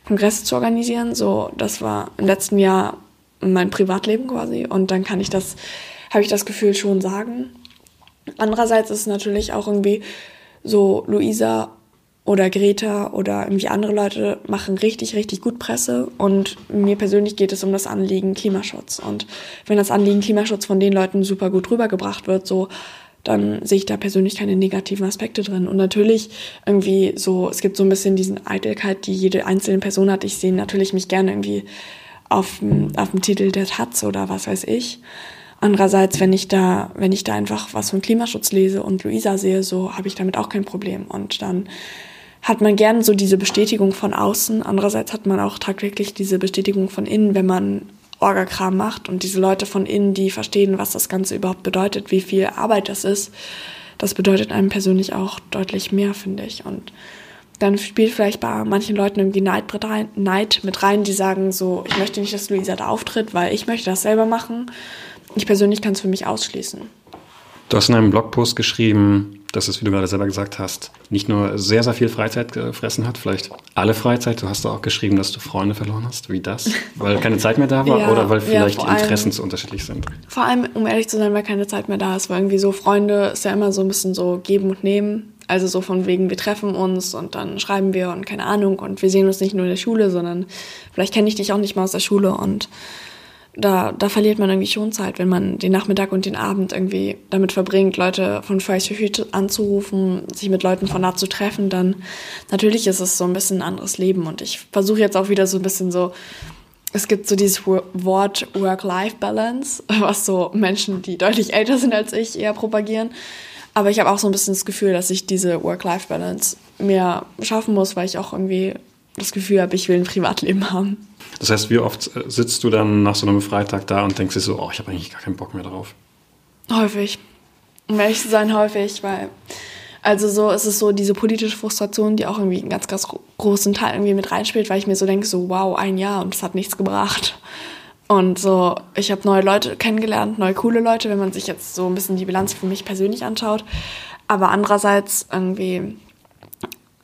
Kongresse zu organisieren. So, das war im letzten Jahr mein Privatleben quasi. Und dann kann ich das, habe ich das Gefühl schon sagen. Andererseits ist es natürlich auch irgendwie so, Luisa oder Greta oder irgendwie andere Leute machen richtig, richtig gut Presse. Und mir persönlich geht es um das Anliegen Klimaschutz. Und wenn das Anliegen Klimaschutz von den Leuten super gut rübergebracht wird, so, dann sehe ich da persönlich keine negativen Aspekte drin. Und natürlich irgendwie so, es gibt so ein bisschen diesen Eitelkeit, die jede einzelne Person hat. Ich sehe natürlich mich gerne irgendwie auf, auf dem Titel der Taz oder was weiß ich. Andererseits, wenn ich da, wenn ich da einfach was von Klimaschutz lese und Luisa sehe, so habe ich damit auch kein Problem. Und dann hat man gern so diese Bestätigung von außen. Andererseits hat man auch tagtäglich diese Bestätigung von innen, wenn man Orgakram macht und diese Leute von innen, die verstehen, was das Ganze überhaupt bedeutet, wie viel Arbeit das ist. Das bedeutet einem persönlich auch deutlich mehr, finde ich. Und dann spielt vielleicht bei manchen Leuten irgendwie Neid mit, rein, Neid mit rein, die sagen so, ich möchte nicht, dass Luisa da auftritt, weil ich möchte das selber machen. Ich persönlich kann es für mich ausschließen. Du hast in einem Blogpost geschrieben, dass es, wie du gerade selber gesagt hast, nicht nur sehr, sehr viel Freizeit gefressen hat, vielleicht alle Freizeit. Du hast auch geschrieben, dass du Freunde verloren hast. Wie das? Weil keine Zeit mehr da war ja, oder weil vielleicht ja, Interessen zu unterschiedlich sind? Vor allem, um ehrlich zu sein, weil keine Zeit mehr da ist. Weil irgendwie so Freunde ist ja immer so ein bisschen so geben und nehmen. Also so von wegen, wir treffen uns und dann schreiben wir und keine Ahnung. Und wir sehen uns nicht nur in der Schule, sondern vielleicht kenne ich dich auch nicht mal aus der Schule und da, da verliert man irgendwie schon Zeit, wenn man den Nachmittag und den Abend irgendwie damit verbringt, Leute von Fridays for Future anzurufen, sich mit Leuten von da zu treffen, dann natürlich ist es so ein bisschen ein anderes Leben. Und ich versuche jetzt auch wieder so ein bisschen so, es gibt so dieses Wort Work-Life-Balance, was so Menschen, die deutlich älter sind als ich, eher propagieren. Aber ich habe auch so ein bisschen das Gefühl, dass ich diese Work-Life-Balance mehr schaffen muss, weil ich auch irgendwie das Gefühl habe, ich will ein Privatleben haben. Das heißt, wie oft äh, sitzt du dann nach so einem Freitag da und denkst dir so, oh, ich habe eigentlich gar keinen Bock mehr drauf? Häufig. Um ehrlich zu sein, häufig, weil also so ist es so diese politische Frustration, die auch irgendwie einen ganz, ganz großen Teil irgendwie mit reinspielt, weil ich mir so denke, so wow, ein Jahr und es hat nichts gebracht. Und so, ich habe neue Leute kennengelernt, neue coole Leute, wenn man sich jetzt so ein bisschen die Bilanz für mich persönlich anschaut. Aber andererseits irgendwie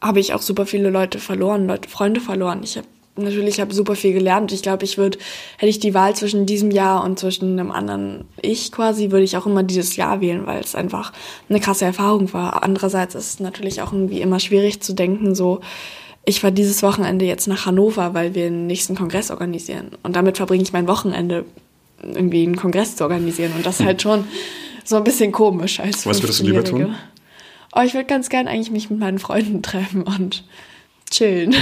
habe ich auch super viele Leute verloren, Leute, Freunde verloren. Ich habe natürlich habe super viel gelernt. Ich glaube, ich würde, hätte ich die Wahl zwischen diesem Jahr und zwischen einem anderen Ich quasi, würde ich auch immer dieses Jahr wählen, weil es einfach eine krasse Erfahrung war. Andererseits ist es natürlich auch irgendwie immer schwierig zu denken, so, ich war dieses Wochenende jetzt nach Hannover, weil wir den nächsten Kongress organisieren. Und damit verbringe ich mein Wochenende, irgendwie einen Kongress zu organisieren. Und das ist halt schon so ein bisschen komisch als Was würdest du lieber tun? Oh, ich würde ganz gern eigentlich mich mit meinen Freunden treffen und chillen.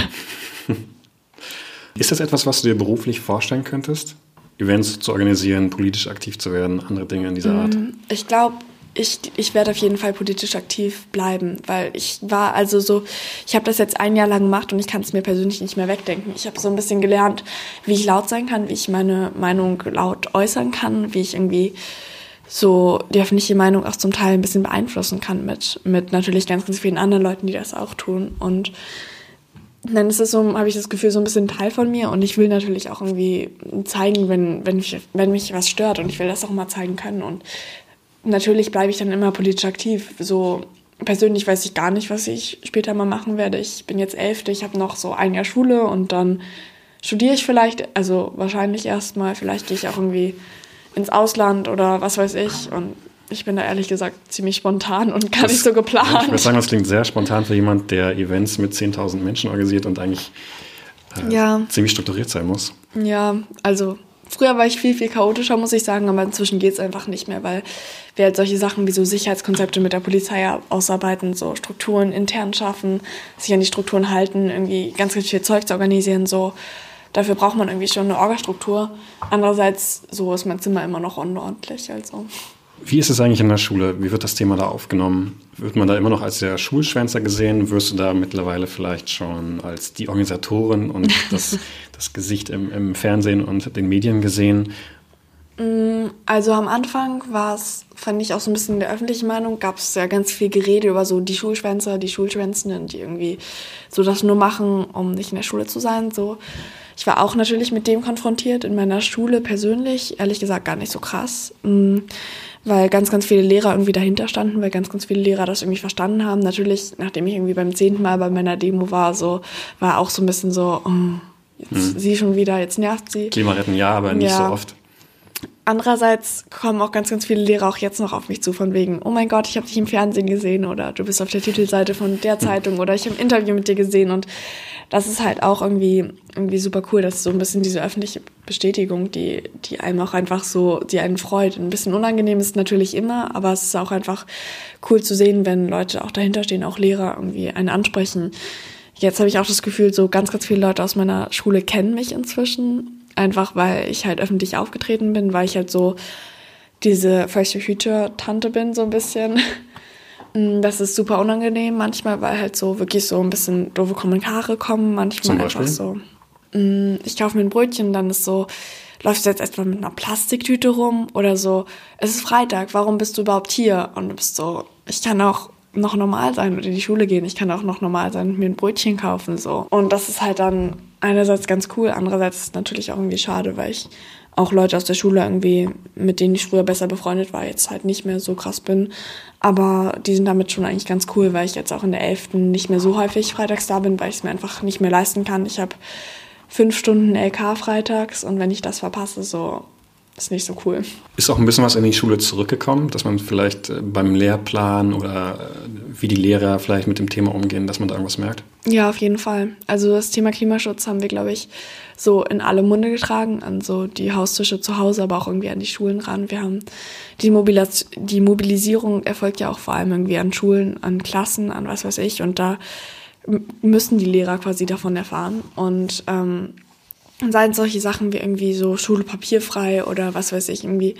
Ist das etwas, was du dir beruflich vorstellen könntest? Events zu organisieren, politisch aktiv zu werden, andere Dinge in dieser Art? Mm, ich glaube, ich, ich werde auf jeden Fall politisch aktiv bleiben, weil ich war also so, ich habe das jetzt ein Jahr lang gemacht und ich kann es mir persönlich nicht mehr wegdenken. Ich habe so ein bisschen gelernt, wie ich laut sein kann, wie ich meine Meinung laut äußern kann, wie ich irgendwie so die öffentliche Meinung auch zum Teil ein bisschen beeinflussen kann mit, mit natürlich ganz, ganz vielen anderen Leuten, die das auch tun. Und dann ist es so, habe ich das Gefühl, so ein bisschen Teil von mir und ich will natürlich auch irgendwie zeigen, wenn, wenn, mich, wenn mich was stört und ich will das auch mal zeigen können. Und natürlich bleibe ich dann immer politisch aktiv. So persönlich weiß ich gar nicht, was ich später mal machen werde. Ich bin jetzt Elfte, ich habe noch so ein Jahr Schule und dann studiere ich vielleicht, also wahrscheinlich erstmal, vielleicht gehe ich auch irgendwie ins Ausland oder was weiß ich. Und ich bin da ehrlich gesagt ziemlich spontan und gar das, nicht so geplant. Ich würde sagen, das klingt sehr spontan für jemand, der Events mit 10.000 Menschen organisiert und eigentlich äh, ja. ziemlich strukturiert sein muss. Ja, also früher war ich viel, viel chaotischer, muss ich sagen, aber inzwischen geht es einfach nicht mehr, weil wir halt solche Sachen wie so Sicherheitskonzepte mit der Polizei ausarbeiten, so Strukturen intern schaffen, sich an die Strukturen halten, irgendwie ganz, ganz viel Zeug zu organisieren, so dafür braucht man irgendwie schon eine Orgastruktur. Andererseits, so ist mein Zimmer immer noch unordentlich. Also. Wie ist es eigentlich in der Schule? Wie wird das Thema da aufgenommen? Wird man da immer noch als der Schulschwänzer gesehen? Wirst du da mittlerweile vielleicht schon als die Organisatorin und das, das Gesicht im, im Fernsehen und den Medien gesehen? Mm, also am Anfang war es, fand ich auch so ein bisschen in der öffentlichen Meinung, gab es ja ganz viel Gerede über so die Schulschwänzer, die Schulschwänzenden, die irgendwie so das nur machen, um nicht in der Schule zu sein. So. Ich war auch natürlich mit dem konfrontiert in meiner Schule persönlich, ehrlich gesagt gar nicht so krass, mm, weil ganz, ganz viele Lehrer irgendwie dahinter standen, weil ganz, ganz viele Lehrer das irgendwie verstanden haben. Natürlich, nachdem ich irgendwie beim zehnten Mal bei meiner Demo war, so war auch so ein bisschen so, oh, jetzt hm. sie schon wieder, jetzt nervt sie. Klima retten ja, aber nicht ja. so oft. Andererseits kommen auch ganz, ganz viele Lehrer auch jetzt noch auf mich zu, von wegen, oh mein Gott, ich habe dich im Fernsehen gesehen oder du bist auf der Titelseite von der hm. Zeitung oder ich habe ein Interview mit dir gesehen und das ist halt auch irgendwie, irgendwie super cool, dass so ein bisschen diese öffentliche Bestätigung, die, die einem auch einfach so, die einen freut. Ein bisschen unangenehm ist natürlich immer, aber es ist auch einfach cool zu sehen, wenn Leute auch dahinter stehen, auch Lehrer irgendwie einen ansprechen. Jetzt habe ich auch das Gefühl, so ganz, ganz viele Leute aus meiner Schule kennen mich inzwischen Einfach weil ich halt öffentlich aufgetreten bin, weil ich halt so diese First Your Future Tante bin, so ein bisschen. Mm, das ist super unangenehm manchmal, weil halt so wirklich so ein bisschen doofe Kommentare kommen. Manchmal einfach so. Mm, ich kaufe mir ein Brötchen, dann ist so, läufst du jetzt etwa mit einer Plastiktüte rum oder so, es ist Freitag, warum bist du überhaupt hier? Und du bist so, ich kann auch noch normal sein oder in die Schule gehen, ich kann auch noch normal sein und mir ein Brötchen kaufen, so. Und das ist halt dann einerseits ganz cool, andererseits natürlich auch irgendwie schade, weil ich auch Leute aus der Schule irgendwie, mit denen ich früher besser befreundet war, jetzt halt nicht mehr so krass bin. Aber die sind damit schon eigentlich ganz cool, weil ich jetzt auch in der 11. nicht mehr so häufig freitags da bin, weil ich es mir einfach nicht mehr leisten kann. Ich habe fünf Stunden LK freitags und wenn ich das verpasse, so ist nicht so cool. Ist auch ein bisschen was in die Schule zurückgekommen, dass man vielleicht äh, beim Lehrplan oder äh, wie die Lehrer vielleicht mit dem Thema umgehen, dass man da irgendwas merkt? Ja, auf jeden Fall. Also das Thema Klimaschutz haben wir, glaube ich, so in alle Munde getragen, an so die Haustische zu Hause, aber auch irgendwie an die Schulen ran. Wir haben die, Mobilis die Mobilisierung erfolgt ja auch vor allem irgendwie an Schulen, an Klassen, an was weiß ich. Und da müssen die Lehrer quasi davon erfahren. Und ähm, seien solche Sachen wie irgendwie so Schule papierfrei oder was weiß ich, irgendwie,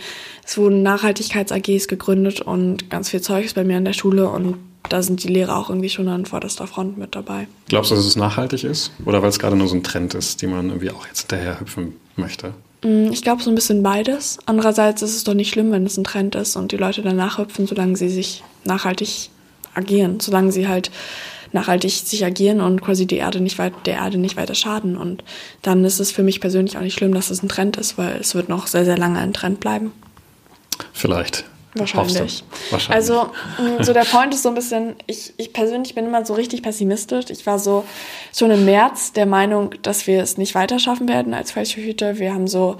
es wurden Nachhaltigkeits-AGs gegründet und ganz viel Zeug ist bei mir in der Schule und da sind die Lehrer auch irgendwie schon an vorderster Front mit dabei. Glaubst du, dass es nachhaltig ist? Oder weil es gerade nur so ein Trend ist, den man irgendwie auch jetzt hinterher hüpfen möchte? Mm, ich glaube so ein bisschen beides. Andererseits ist es doch nicht schlimm, wenn es ein Trend ist und die Leute danach hüpfen, solange sie sich nachhaltig agieren, solange sie halt nachhaltig sich agieren und quasi die Erde nicht weit, der Erde nicht weiter schaden. Und dann ist es für mich persönlich auch nicht schlimm, dass es ein Trend ist, weil es wird noch sehr, sehr lange ein Trend bleiben. Vielleicht. Wahrscheinlich. Wahrscheinlich. Also, mm, so der Point ist so ein bisschen, ich, ich persönlich bin immer so richtig pessimistisch. Ich war so schon im März der Meinung, dass wir es nicht weiter schaffen werden als Feldhüter. Wir haben so,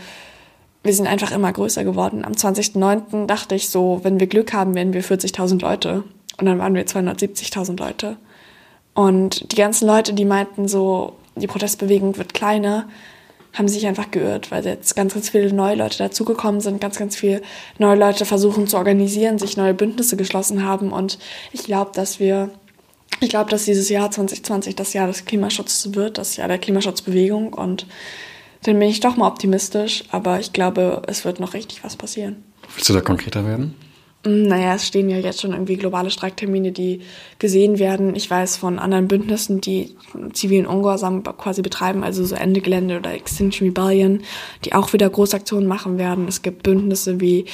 wir sind einfach immer größer geworden. Am 20.09. dachte ich so, wenn wir Glück haben, werden wir 40.000 Leute. Und dann waren wir 270.000 Leute. Und die ganzen Leute, die meinten so, die Protestbewegung wird kleiner, haben sich einfach geirrt, weil jetzt ganz, ganz viele neue Leute dazugekommen sind, ganz, ganz viele neue Leute versuchen zu organisieren, sich neue Bündnisse geschlossen haben. Und ich glaube, dass wir, ich glaube, dass dieses Jahr 2020 das Jahr des Klimaschutzes wird, das Jahr der Klimaschutzbewegung. Und dann bin ich doch mal optimistisch, aber ich glaube, es wird noch richtig was passieren. Willst du da konkreter werden? Mm, naja, es stehen ja jetzt schon irgendwie globale Streiktermine, die gesehen werden. Ich weiß von anderen Bündnissen, die zivilen Ungehorsam quasi betreiben, also so Ende Gelände oder Extinction Rebellion, die auch wieder Großaktionen machen werden. Es gibt Bündnisse wie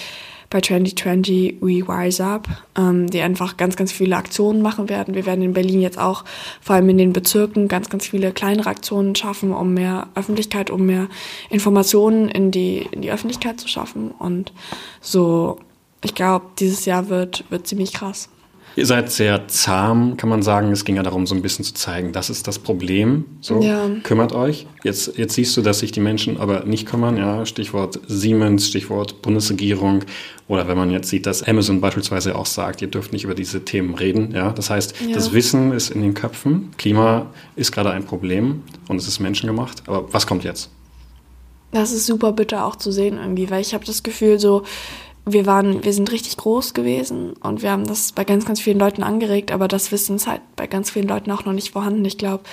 bei 2020 We Rise Up, ähm, die einfach ganz, ganz viele Aktionen machen werden. Wir werden in Berlin jetzt auch, vor allem in den Bezirken, ganz, ganz viele kleinere Aktionen schaffen, um mehr Öffentlichkeit, um mehr Informationen in die, in die Öffentlichkeit zu schaffen. Und so ich glaube, dieses Jahr wird, wird ziemlich krass. Ihr seid sehr zahm, kann man sagen. Es ging ja darum, so ein bisschen zu zeigen, das ist das Problem. So, ja. kümmert euch. Jetzt, jetzt siehst du, dass sich die Menschen aber nicht kümmern. Ja, Stichwort Siemens, Stichwort Bundesregierung. Oder wenn man jetzt sieht, dass Amazon beispielsweise auch sagt, ihr dürft nicht über diese Themen reden. Ja, das heißt, ja. das Wissen ist in den Köpfen. Klima ist gerade ein Problem und es ist menschengemacht. Aber was kommt jetzt? Das ist super bitter auch zu sehen irgendwie, weil ich habe das Gefühl so, wir waren, wir sind richtig groß gewesen und wir haben das bei ganz, ganz vielen Leuten angeregt, aber das Wissen ist halt bei ganz vielen Leuten auch noch nicht vorhanden. Ich glaube,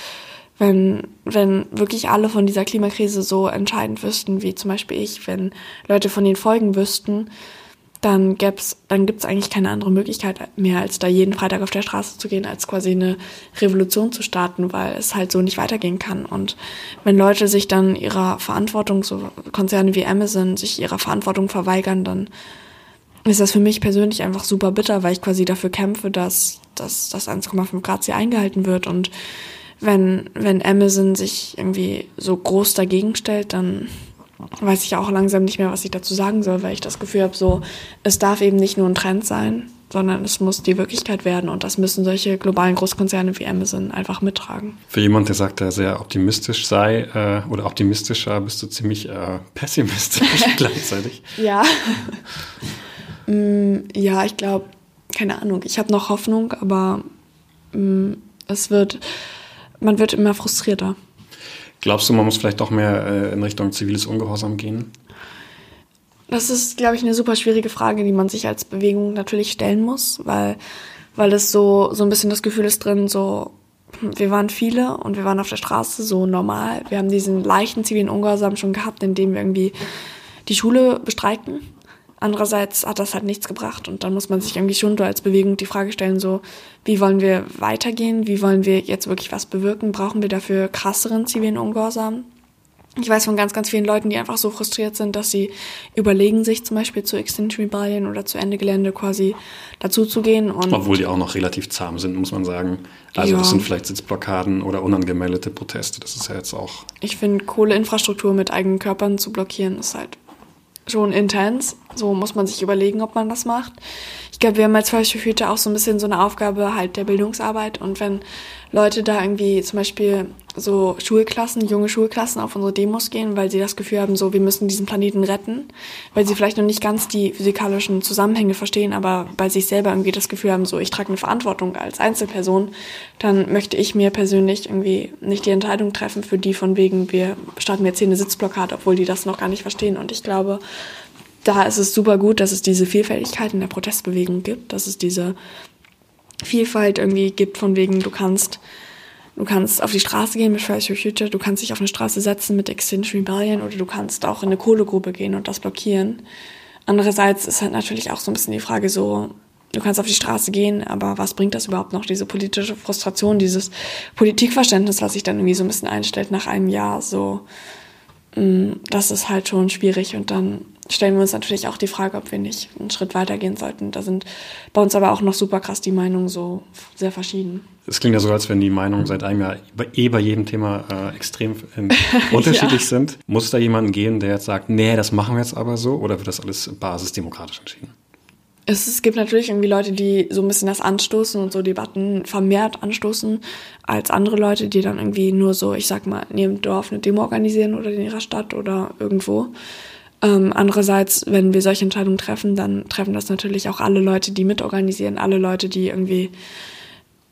wenn, wenn wirklich alle von dieser Klimakrise so entscheidend wüssten, wie zum Beispiel ich, wenn Leute von den Folgen wüssten, dann gäb's, dann gibt's eigentlich keine andere Möglichkeit mehr, als da jeden Freitag auf der Straße zu gehen, als quasi eine Revolution zu starten, weil es halt so nicht weitergehen kann. Und wenn Leute sich dann ihrer Verantwortung, so Konzerne wie Amazon, sich ihrer Verantwortung verweigern, dann ist das für mich persönlich einfach super bitter, weil ich quasi dafür kämpfe, dass, dass das 1,5 Grad Ziel eingehalten wird. Und wenn, wenn Amazon sich irgendwie so groß dagegen stellt, dann weiß ich auch langsam nicht mehr, was ich dazu sagen soll, weil ich das Gefühl habe, so, es darf eben nicht nur ein Trend sein, sondern es muss die Wirklichkeit werden und das müssen solche globalen Großkonzerne wie Amazon einfach mittragen. Für jemand, der sagt, er sehr optimistisch sei äh, oder optimistischer, bist du ziemlich äh, pessimistisch gleichzeitig. ja. Mm, ja, ich glaube, keine Ahnung. Ich habe noch Hoffnung, aber mm, es wird, man wird immer frustrierter. Glaubst du, man muss vielleicht doch mehr äh, in Richtung ziviles Ungehorsam gehen? Das ist, glaube ich, eine super schwierige Frage, die man sich als Bewegung natürlich stellen muss, weil, weil es so, so ein bisschen das Gefühl ist drin, so, hm, wir waren viele und wir waren auf der Straße so normal. Wir haben diesen leichten zivilen Ungehorsam schon gehabt, indem wir irgendwie die Schule bestreiten Andererseits hat das halt nichts gebracht und dann muss man sich irgendwie schon als Bewegung die Frage stellen, so, wie wollen wir weitergehen? Wie wollen wir jetzt wirklich was bewirken? Brauchen wir dafür krasseren zivilen Ungehorsam? Ich weiß von ganz, ganz vielen Leuten, die einfach so frustriert sind, dass sie überlegen, sich zum Beispiel zu Extinction Rebellion oder zu Ende Gelände quasi dazuzugehen. Obwohl die auch noch relativ zahm sind, muss man sagen. Also ja. das sind vielleicht Sitzblockaden oder unangemeldete Proteste. Das ist ja jetzt auch. Ich finde, Kohleinfrastruktur mit eigenen Körpern zu blockieren, ist halt schon intens. So muss man sich überlegen, ob man das macht. Ich glaube, wir haben als Volksschulhüter auch so ein bisschen so eine Aufgabe halt der Bildungsarbeit. Und wenn Leute da irgendwie zum Beispiel so Schulklassen, junge Schulklassen auf unsere Demos gehen, weil sie das Gefühl haben, so wir müssen diesen Planeten retten, weil sie vielleicht noch nicht ganz die physikalischen Zusammenhänge verstehen, aber bei sich selber irgendwie das Gefühl haben, so ich trage eine Verantwortung als Einzelperson, dann möchte ich mir persönlich irgendwie nicht die Entscheidung treffen für die von wegen, wir starten jetzt hier eine Sitzblockade, obwohl die das noch gar nicht verstehen. Und ich glaube, da ist es super gut, dass es diese Vielfältigkeit in der Protestbewegung gibt, dass es diese Vielfalt irgendwie gibt, von wegen, du kannst, du kannst auf die Straße gehen mit Fridays for Future, du kannst dich auf eine Straße setzen mit Extinction Rebellion oder du kannst auch in eine Kohlegrube gehen und das blockieren. Andererseits ist halt natürlich auch so ein bisschen die Frage so, du kannst auf die Straße gehen, aber was bringt das überhaupt noch? Diese politische Frustration, dieses Politikverständnis, was sich dann irgendwie so ein bisschen einstellt nach einem Jahr, so, mm, das ist halt schon schwierig und dann stellen wir uns natürlich auch die Frage, ob wir nicht einen Schritt weiter gehen sollten. Da sind bei uns aber auch noch super krass die Meinungen so sehr verschieden. Es klingt ja so, als wenn die Meinungen seit einem Jahr eh bei jedem Thema äh, extrem unterschiedlich ja. sind. Muss da jemanden gehen, der jetzt sagt, nee, das machen wir jetzt aber so, oder wird das alles basisdemokratisch entschieden? Es, es gibt natürlich irgendwie Leute, die so ein bisschen das anstoßen und so Debatten vermehrt anstoßen, als andere Leute, die dann irgendwie nur so, ich sag mal, ihrem Dorf eine Demo organisieren oder in ihrer Stadt oder irgendwo. Ähm, andererseits, wenn wir solche Entscheidungen treffen, dann treffen das natürlich auch alle Leute, die mitorganisieren, alle Leute, die irgendwie,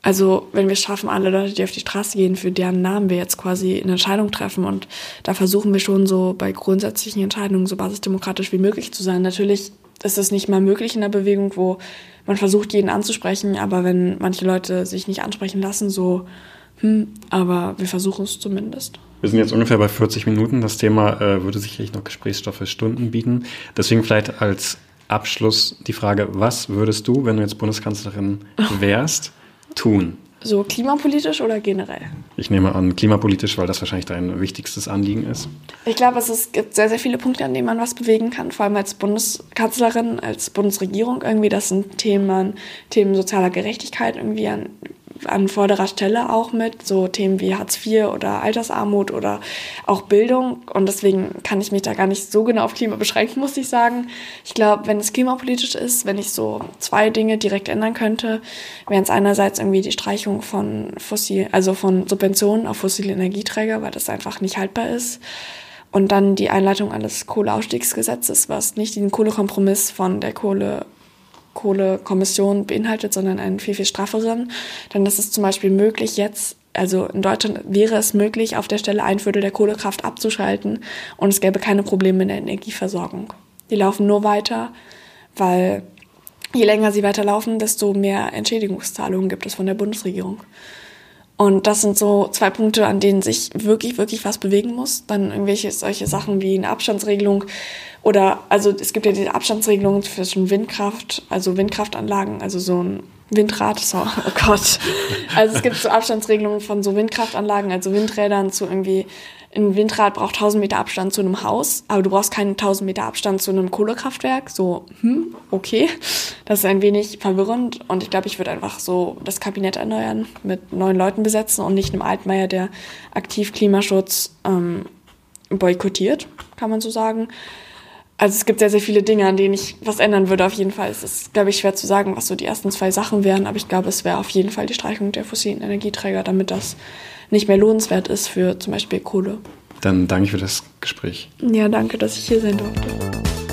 also wenn wir es schaffen, alle Leute, die auf die Straße gehen, für deren Namen wir jetzt quasi eine Entscheidung treffen. Und da versuchen wir schon so bei grundsätzlichen Entscheidungen so basisdemokratisch wie möglich zu sein. Natürlich ist es nicht mal möglich in der Bewegung, wo man versucht, jeden anzusprechen, aber wenn manche Leute sich nicht ansprechen lassen, so, hm, aber wir versuchen es zumindest. Wir sind jetzt ungefähr bei 40 Minuten. Das Thema äh, würde sicherlich noch Gesprächsstoff für Stunden bieten. Deswegen vielleicht als Abschluss die Frage, was würdest du, wenn du jetzt Bundeskanzlerin wärst, tun? So klimapolitisch oder generell? Ich nehme an, klimapolitisch, weil das wahrscheinlich dein wichtigstes Anliegen ist. Ich glaube, es gibt sehr, sehr viele Punkte, an denen man was bewegen kann, vor allem als Bundeskanzlerin, als Bundesregierung irgendwie. Das sind Themen, Themen sozialer Gerechtigkeit irgendwie, an an vorderer Stelle auch mit, so Themen wie Hartz IV oder Altersarmut oder auch Bildung. Und deswegen kann ich mich da gar nicht so genau auf Klima beschränken, muss ich sagen. Ich glaube, wenn es klimapolitisch ist, wenn ich so zwei Dinge direkt ändern könnte, wären es einerseits irgendwie die Streichung von fossil, also von Subventionen auf fossile Energieträger, weil das einfach nicht haltbar ist. Und dann die Einleitung eines Kohleausstiegsgesetzes, was nicht den Kohlekompromiss von der Kohle Kohlekommission beinhaltet, sondern einen viel, viel strafferen. Dann ist es zum Beispiel möglich, jetzt also in Deutschland wäre es möglich, auf der Stelle ein Viertel der Kohlekraft abzuschalten und es gäbe keine Probleme in der Energieversorgung. Die laufen nur weiter, weil je länger sie weiterlaufen, desto mehr Entschädigungszahlungen gibt es von der Bundesregierung. Und das sind so zwei Punkte, an denen sich wirklich, wirklich was bewegen muss. Dann irgendwelche solche Sachen wie eine Abstandsregelung oder, also es gibt ja diese Abstandsregelung zwischen Windkraft, also Windkraftanlagen, also so ein Windrad, so, oh Gott. Also es gibt so Abstandsregelungen von so Windkraftanlagen, also Windrädern zu irgendwie ein Windrad braucht 1000 Meter Abstand zu einem Haus, aber du brauchst keinen 1000 Meter Abstand zu einem Kohlekraftwerk. So, hm, okay. Das ist ein wenig verwirrend und ich glaube, ich würde einfach so das Kabinett erneuern, mit neuen Leuten besetzen und nicht einem Altmaier, der aktiv Klimaschutz ähm, boykottiert, kann man so sagen. Also es gibt sehr, sehr viele Dinge, an denen ich was ändern würde. Auf jeden Fall es ist glaube ich, schwer zu sagen, was so die ersten zwei Sachen wären, aber ich glaube, es wäre auf jeden Fall die Streichung der fossilen Energieträger, damit das nicht mehr lohnenswert ist für zum Beispiel Kohle. Dann danke für das Gespräch. Ja, danke, dass ich hier sein durfte.